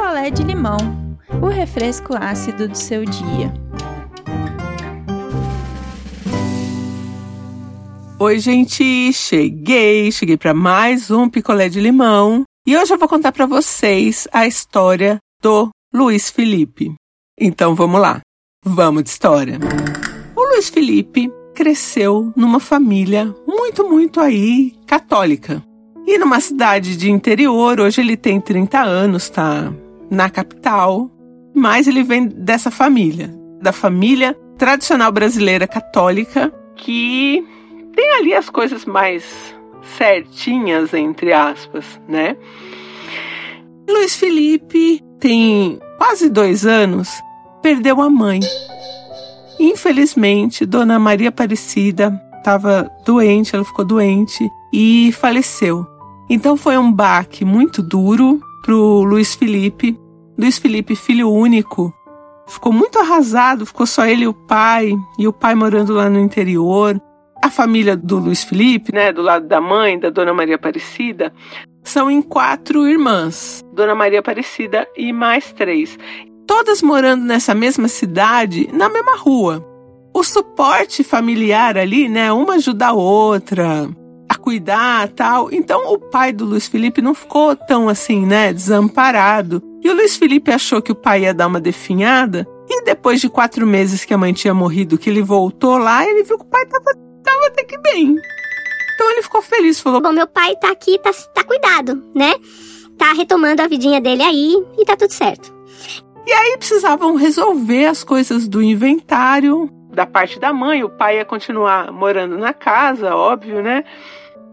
picolé de limão, o refresco ácido do seu dia. Oi, gente, cheguei, cheguei para mais um picolé de limão e hoje eu vou contar para vocês a história do Luiz Felipe. Então vamos lá, vamos de história. O Luiz Felipe cresceu numa família muito, muito aí católica. E numa cidade de interior, hoje ele tem 30 anos, tá na capital, mas ele vem dessa família, da família tradicional brasileira católica, que tem ali as coisas mais certinhas, entre aspas, né? Luiz Felipe tem quase dois anos, perdeu a mãe. Infelizmente, Dona Maria Aparecida estava doente, ela ficou doente e faleceu. Então foi um baque muito duro pro Luiz Felipe. Luiz Felipe, filho único, ficou muito arrasado, ficou só ele e o pai, e o pai morando lá no interior. A família do Luiz Felipe, né, do lado da mãe, da Dona Maria Aparecida, são em quatro irmãs, Dona Maria Aparecida e mais três. Todas morando nessa mesma cidade, na mesma rua. O suporte familiar ali, né, uma ajuda a outra, a cuidar tal. Então o pai do Luiz Felipe não ficou tão assim, né, desamparado. E o Luiz Felipe achou que o pai ia dar uma definhada. E depois de quatro meses que a mãe tinha morrido, que ele voltou lá, ele viu que o pai tava, tava até que bem. Então ele ficou feliz, falou: Bom, meu pai tá aqui, tá, tá cuidado, né? Tá retomando a vidinha dele aí e tá tudo certo. E aí precisavam resolver as coisas do inventário da parte da mãe. O pai ia continuar morando na casa, óbvio, né?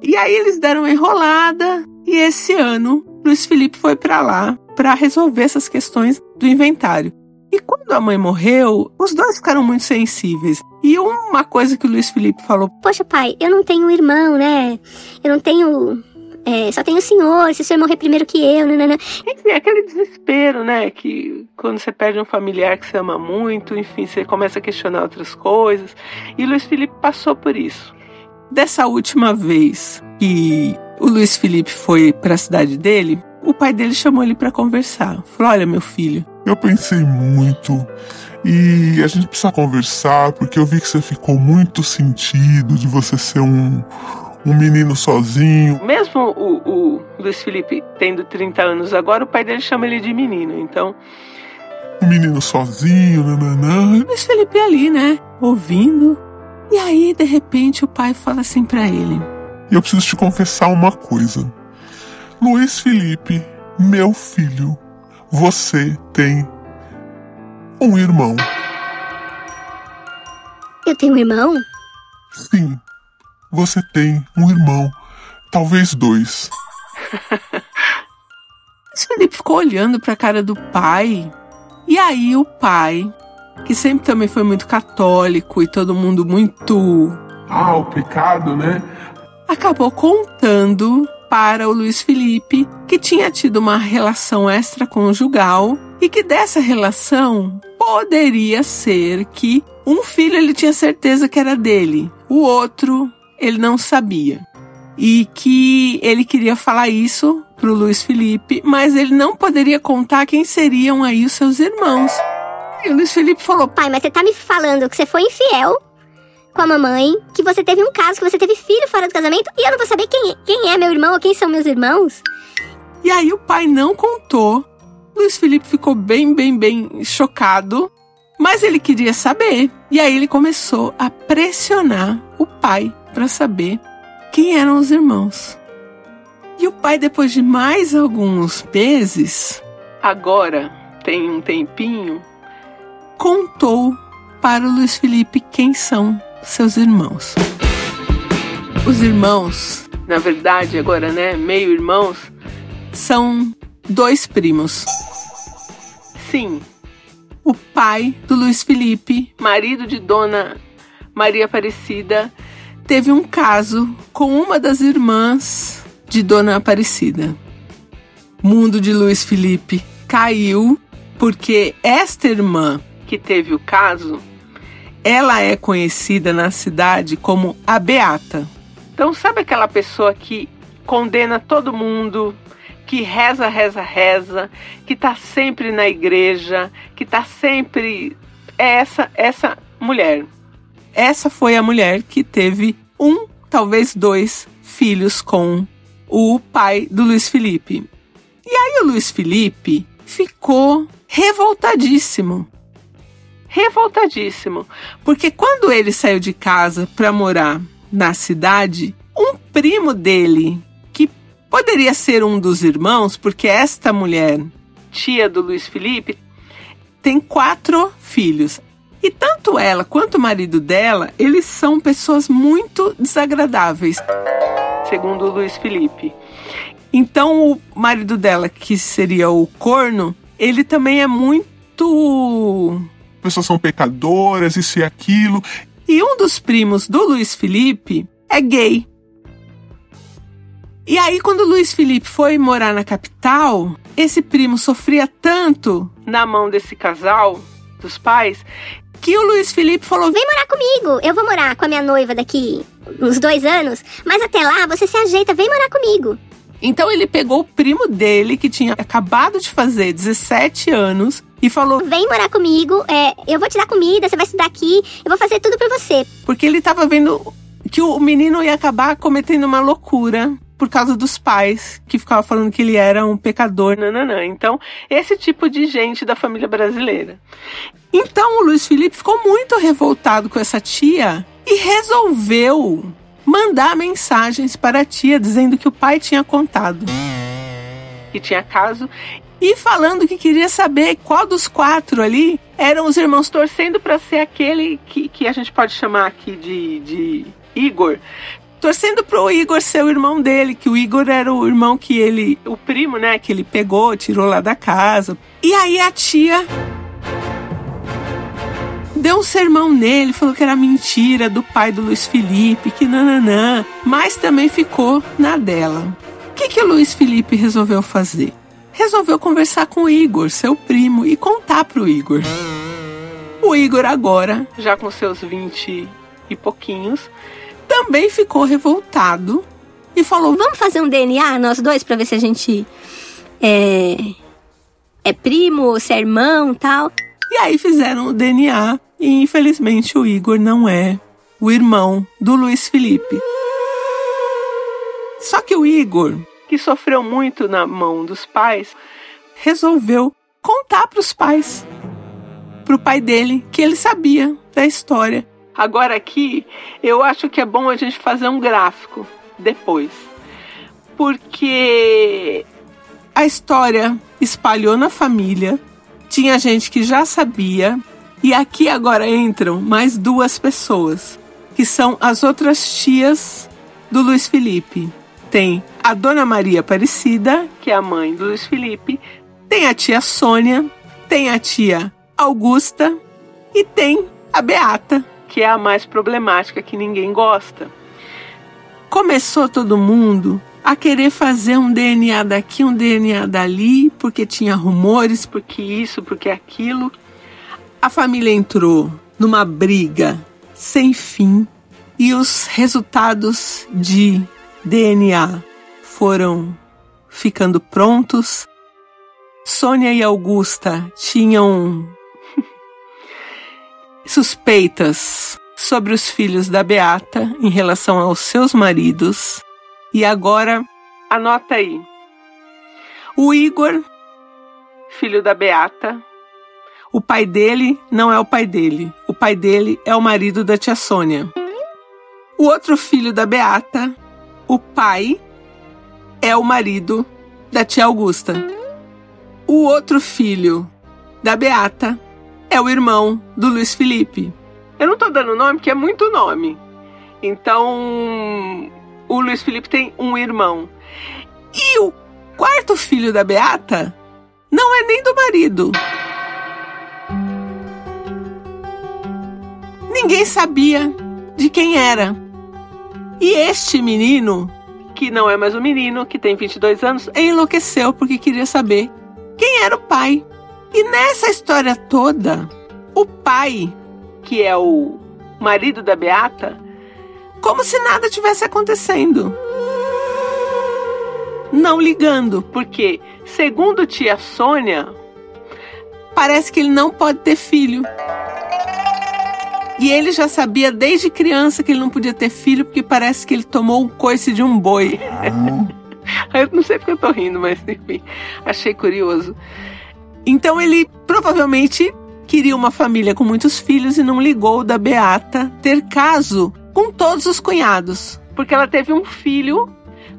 E aí eles deram uma enrolada e esse ano Luiz Felipe foi para lá para resolver essas questões do inventário. E quando a mãe morreu, os dois ficaram muito sensíveis. E uma coisa que o Luiz Felipe falou: Poxa, pai, eu não tenho irmão, né? Eu não tenho. É, só tenho o senhor, se o senhor morrer primeiro que eu, né? Enfim, aquele desespero, né? Que quando você perde um familiar que você ama muito, enfim, você começa a questionar outras coisas. E o Luiz Felipe passou por isso. Dessa última vez que o Luiz Felipe foi para a cidade dele, o pai dele chamou ele para conversar. Falou: Olha, meu filho. Eu pensei muito e a gente precisa conversar porque eu vi que você ficou muito sentido de você ser um, um menino sozinho. Mesmo o, o Luiz Felipe tendo 30 anos agora, o pai dele chama ele de menino, então. Um menino sozinho, nananã. Luiz Felipe ali, né? Ouvindo. E aí, de repente, o pai fala assim para ele: eu preciso te confessar uma coisa. Luiz Felipe, meu filho, você tem um irmão. Eu tenho um irmão? Sim, você tem um irmão. Talvez dois. Luiz Felipe ficou olhando para a cara do pai. E aí o pai, que sempre também foi muito católico e todo mundo muito. Ah, o pecado, né? Acabou contando para o Luiz Felipe que tinha tido uma relação extraconjugal e que dessa relação poderia ser que um filho ele tinha certeza que era dele, o outro ele não sabia. E que ele queria falar isso pro Luiz Felipe, mas ele não poderia contar quem seriam aí os seus irmãos. E o Luiz Felipe falou: Pai, mas você tá me falando que você foi infiel com a mamãe, que você teve um caso, que você teve filho fora do casamento, e eu não vou saber quem, quem é meu irmão ou quem são meus irmãos? E aí o pai não contou. Luiz Felipe ficou bem, bem, bem chocado, mas ele queria saber. E aí ele começou a pressionar o pai para saber quem eram os irmãos. E o pai, depois de mais alguns meses, agora tem um tempinho, contou para o Luiz Felipe quem são seus irmãos. Os irmãos, na verdade, agora, né, meio irmãos, são dois primos. Sim, o pai do Luiz Felipe, marido de Dona Maria Aparecida, teve um caso com uma das irmãs de Dona Aparecida. Mundo de Luiz Felipe caiu porque esta irmã que teve o caso, ela é conhecida na cidade como a Beata. Então, sabe aquela pessoa que condena todo mundo, que reza, reza, reza, que tá sempre na igreja, que tá sempre é essa essa mulher. Essa foi a mulher que teve um, talvez dois filhos com o pai do Luiz Felipe. E aí o Luiz Felipe ficou revoltadíssimo. Revoltadíssimo, porque quando ele saiu de casa para morar na cidade, um primo dele, que poderia ser um dos irmãos, porque esta mulher, tia do Luiz Felipe, tem quatro filhos. E tanto ela quanto o marido dela, eles são pessoas muito desagradáveis, segundo o Luiz Felipe. Então o marido dela, que seria o corno, ele também é muito. Pessoas são pecadoras, isso e aquilo. E um dos primos do Luiz Felipe é gay. E aí, quando o Luiz Felipe foi morar na capital, esse primo sofria tanto na mão desse casal, dos pais, que o Luiz Felipe falou: Vem morar comigo, eu vou morar com a minha noiva daqui uns dois anos, mas até lá você se ajeita, vem morar comigo. Então ele pegou o primo dele, que tinha acabado de fazer 17 anos, e falou: Vem morar comigo, é, eu vou te dar comida, você vai estudar aqui, eu vou fazer tudo por você. Porque ele tava vendo que o menino ia acabar cometendo uma loucura por causa dos pais, que ficavam falando que ele era um pecador, nananã. Então, esse tipo de gente da família brasileira. Então, o Luiz Felipe ficou muito revoltado com essa tia e resolveu mandar mensagens para a tia dizendo que o pai tinha contado que tinha caso e falando que queria saber qual dos quatro ali eram os irmãos torcendo para ser aquele que, que a gente pode chamar aqui de, de Igor. Torcendo pro Igor ser o irmão dele, que o Igor era o irmão que ele, o primo, né, que ele pegou, tirou lá da casa. E aí a tia deu um sermão nele, falou que era mentira do pai do Luiz Felipe, que nananã, mas também ficou na dela. O que, que o Luiz Felipe resolveu fazer? Resolveu conversar com o Igor, seu primo, e contar pro Igor. O Igor agora, já com seus 20 e pouquinhos, também ficou revoltado e falou: Vamos fazer um DNA nós dois para ver se a gente é, é primo, se é irmão tal. E aí fizeram o DNA e infelizmente o Igor não é o irmão do Luiz Felipe. Só que o Igor, que sofreu muito na mão dos pais, resolveu contar para os pais, para o pai dele, que ele sabia da história. Agora aqui, eu acho que é bom a gente fazer um gráfico depois, porque a história espalhou na família, tinha gente que já sabia, e aqui agora entram mais duas pessoas, que são as outras tias do Luiz Felipe. Tem a Dona Maria Aparecida, que é a mãe do Luiz Felipe, tem a tia Sônia, tem a tia Augusta e tem a Beata, que é a mais problemática que ninguém gosta. Começou todo mundo a querer fazer um DNA daqui, um DNA dali, porque tinha rumores, porque isso, porque aquilo. A família entrou numa briga sem fim e os resultados de DNA foram ficando prontos. Sônia e Augusta tinham suspeitas sobre os filhos da Beata em relação aos seus maridos. E agora, anota aí. O Igor, filho da Beata, o pai dele não é o pai dele. O pai dele é o marido da tia Sônia. O outro filho da Beata, o pai, é o marido da tia Augusta. O outro filho da Beata é o irmão do Luiz Felipe. Eu não tô dando nome porque é muito nome. Então, o Luiz Felipe tem um irmão. E o quarto filho da Beata não é nem do marido. Ninguém sabia de quem era. E este menino, que não é mais um menino, que tem 22 anos, enlouqueceu porque queria saber quem era o pai. E nessa história toda, o pai, que é o marido da Beata, como se nada tivesse acontecendo. não ligando, porque, segundo tia Sônia, parece que ele não pode ter filho. E ele já sabia desde criança que ele não podia ter filho, porque parece que ele tomou um coice de um boi. eu não sei porque eu tô rindo, mas enfim, achei curioso. Então ele provavelmente queria uma família com muitos filhos e não ligou da Beata ter caso com todos os cunhados, porque ela teve um filho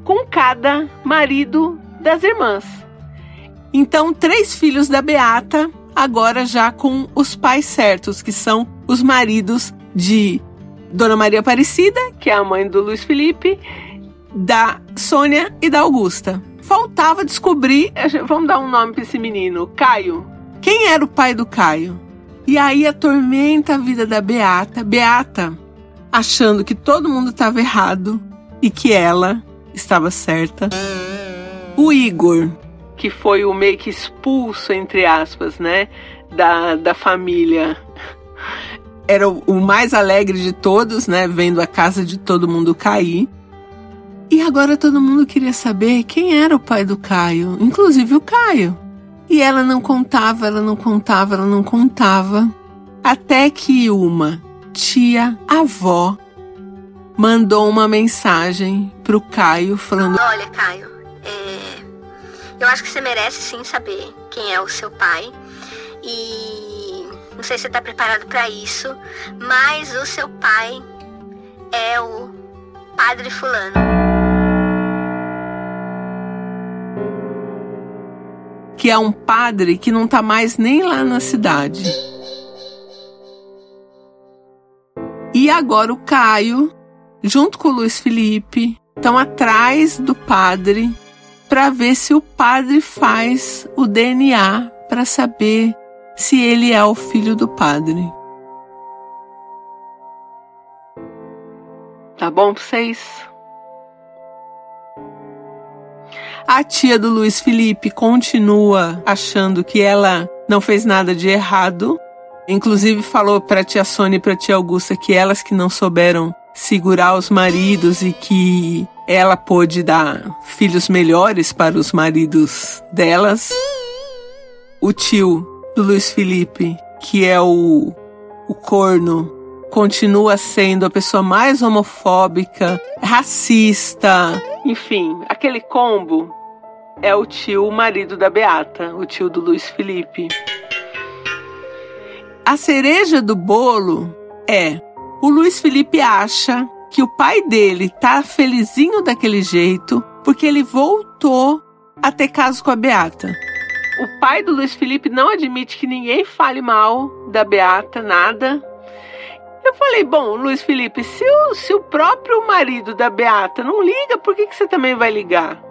com cada marido das irmãs. Então, três filhos da Beata, agora já com os pais certos, que são os maridos de Dona Maria Aparecida, que é a mãe do Luiz Felipe, da Sônia e da Augusta. Faltava descobrir, vamos dar um nome para esse menino, Caio. Quem era o pai do Caio? E aí atormenta a vida da Beata. Beata, achando que todo mundo estava errado e que ela estava certa. O Igor, que foi o meio que expulso, entre aspas, né, da, da família. Era o, o mais alegre de todos, né, vendo a casa de todo mundo cair. E agora todo mundo queria saber quem era o pai do Caio, inclusive o Caio. E ela não contava, ela não contava, ela não contava. Até que uma tia avó mandou uma mensagem pro Caio falando: Olha, Caio. Eu acho que você merece sim saber quem é o seu pai. E não sei se você tá preparado para isso, mas o seu pai é o Padre Fulano. Que é um padre que não tá mais nem lá na cidade. E agora o Caio junto com o Luiz Felipe, estão atrás do padre para ver se o padre faz o DNA para saber se ele é o filho do padre. Tá bom pra vocês? A tia do Luiz Felipe continua achando que ela não fez nada de errado. Inclusive falou para tia Sônia e para tia Augusta que elas que não souberam segurar os maridos e que ela pôde dar filhos melhores para os maridos delas. O tio do Luiz Felipe, que é o, o corno, continua sendo a pessoa mais homofóbica, racista, enfim, aquele combo é o tio, o marido da Beata, o tio do Luiz Felipe. A cereja do bolo é o Luiz Felipe acha que o pai dele tá felizinho daquele jeito porque ele voltou a ter caso com a Beata. O pai do Luiz Felipe não admite que ninguém fale mal da Beata, nada. Eu falei, bom, Luiz Felipe, se o, se o próprio marido da Beata não liga, por que, que você também vai ligar?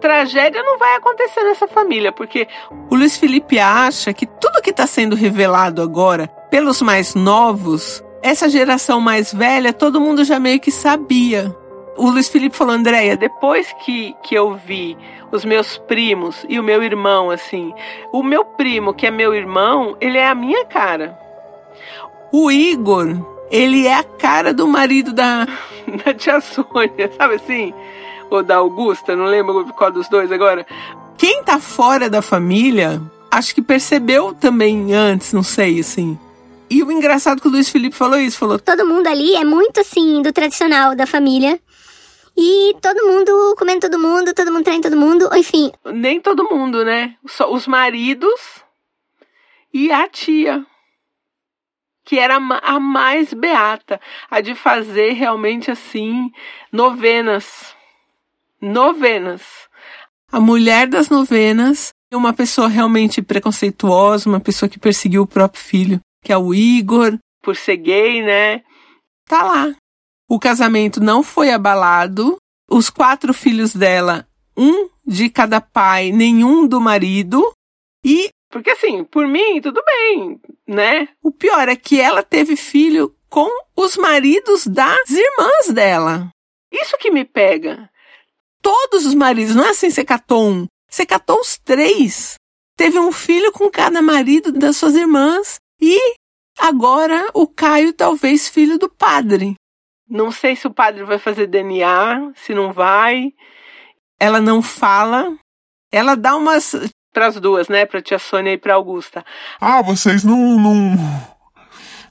Tragédia não vai acontecer nessa família, porque o Luiz Felipe acha que tudo que está sendo revelado agora pelos mais novos essa geração mais velha, todo mundo já meio que sabia. O Luiz Felipe falou, Andréia, depois que, que eu vi os meus primos e o meu irmão, assim, o meu primo, que é meu irmão, ele é a minha cara. O Igor, ele é a cara do marido da, da tia Sônia, sabe assim? Ou da Augusta, não lembro qual dos dois agora. Quem tá fora da família, acho que percebeu também antes, não sei, assim. E o engraçado é que o Luiz Felipe falou isso, falou... Todo mundo ali é muito, assim, do tradicional da família. E todo mundo comendo todo mundo, todo mundo traindo todo mundo, enfim. Nem todo mundo, né? Só os maridos e a tia. Que era a mais beata. A de fazer realmente assim, novenas. Novenas. A mulher das novenas. Uma pessoa realmente preconceituosa, uma pessoa que perseguiu o próprio filho que é o Igor, por ser gay, né? Tá lá. O casamento não foi abalado. Os quatro filhos dela, um de cada pai, nenhum do marido. E, porque assim, por mim, tudo bem, né? O pior é que ela teve filho com os maridos das irmãs dela. Isso que me pega. Todos os maridos, não é assim, você catou um. Você catou os três. Teve um filho com cada marido das suas irmãs. E agora o Caio, talvez filho do padre. Não sei se o padre vai fazer DNA, se não vai. ela não fala. Ela dá umas para as duas, né? Para tia Sônia e para Augusta. Ah, vocês não, não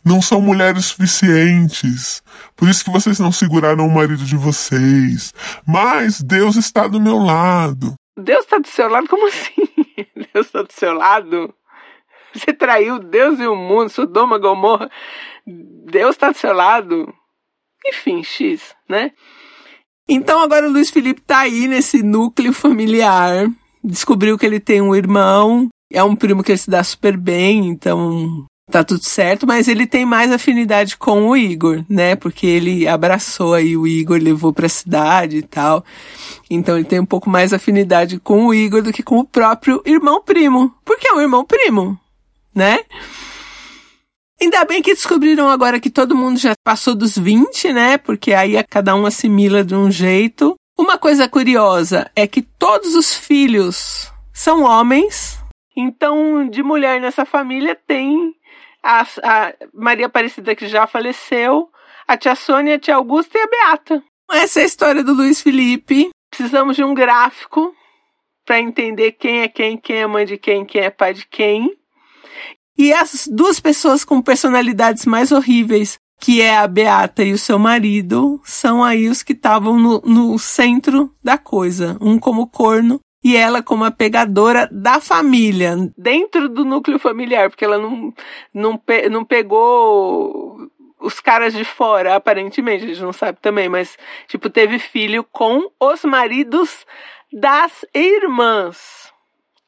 não são mulheres suficientes. Por isso que vocês não seguraram o marido de vocês. Mas Deus está do meu lado. Deus está do seu lado? Como assim? Deus está do seu lado? Você traiu Deus e o mundo, Sodoma, Gomorra. Deus está do seu lado. Enfim, X, né? Então agora o Luiz Felipe tá aí nesse núcleo familiar. Descobriu que ele tem um irmão. É um primo que ele se dá super bem, então tá tudo certo, mas ele tem mais afinidade com o Igor, né? Porque ele abraçou aí o Igor, levou pra cidade e tal. Então ele tem um pouco mais afinidade com o Igor do que com o próprio irmão primo. Porque é um irmão primo, né? Ainda bem que descobriram agora que todo mundo já passou dos 20, né? Porque aí cada um assimila de um jeito. Uma coisa curiosa é que todos os filhos são homens. Então, de mulher nessa família tem a, a Maria Aparecida, que já faleceu, a tia Sônia, a tia Augusta e a Beata. Essa é a história do Luiz Felipe. Precisamos de um gráfico para entender quem é quem, quem é mãe de quem, quem é pai de quem. E as duas pessoas com personalidades mais horríveis, que é a Beata e o seu marido, são aí os que estavam no, no centro da coisa. Um como corno e ela como a pegadora da família, dentro do núcleo familiar, porque ela não, não, pe não pegou os caras de fora, aparentemente, a gente não sabe também, mas, tipo, teve filho com os maridos das irmãs.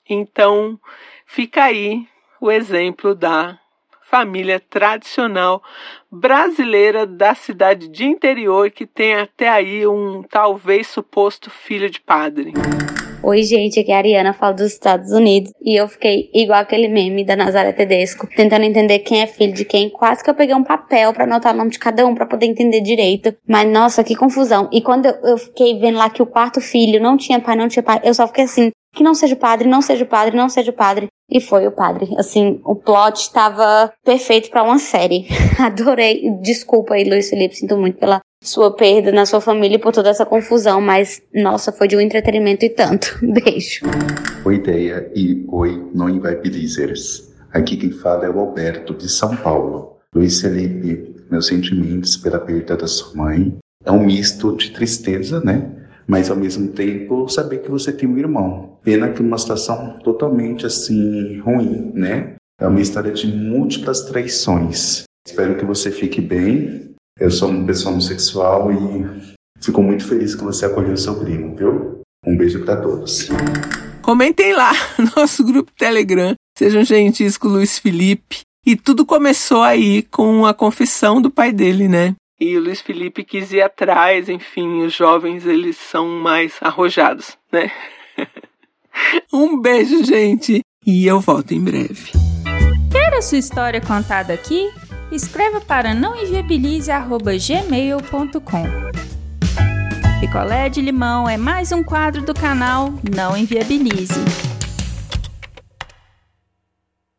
Então, fica aí o exemplo da família tradicional brasileira da cidade de interior que tem até aí um talvez suposto filho de padre. Oi, gente, aqui é a Ariana, falo dos Estados Unidos. E eu fiquei igual aquele meme da Nazaré Tedesco, tentando entender quem é filho de quem. Quase que eu peguei um papel para anotar o nome de cada um para poder entender direito. Mas nossa, que confusão. E quando eu, eu fiquei vendo lá que o quarto filho não tinha pai, não tinha pai, eu só fiquei assim, que não seja o padre, não seja o padre, não seja o padre. E foi o padre. Assim, o plot estava perfeito para uma série. Adorei. Desculpa aí, Luiz Felipe, sinto muito pela sua perda na sua família por toda essa confusão, mas nossa, foi de um entretenimento e tanto. Beijo. Oi, ideia e oi, não inviabilizers. Aqui quem fala é o Alberto, de São Paulo. Luiz Felipe, meus sentimentos pela perda da sua mãe. É um misto de tristeza, né? Mas ao mesmo tempo saber que você tem um irmão. Pena que uma situação totalmente assim ruim, né? É uma história de múltiplas traições. Espero que você fique bem eu sou uma pessoa homossexual e fico muito feliz que você acolheu o seu primo, viu? Um beijo para todos. Comentem lá no nosso grupo Telegram. Sejam gentis com o Luiz Felipe. E tudo começou aí com a confissão do pai dele, né? E o Luiz Felipe quis ir atrás, enfim, os jovens eles são mais arrojados, né? um beijo, gente, e eu volto em breve. Quer a sua história contada aqui? Escreva para nãoenviabilize.gmail.com. Picolé de limão é mais um quadro do canal Não Enviabilize.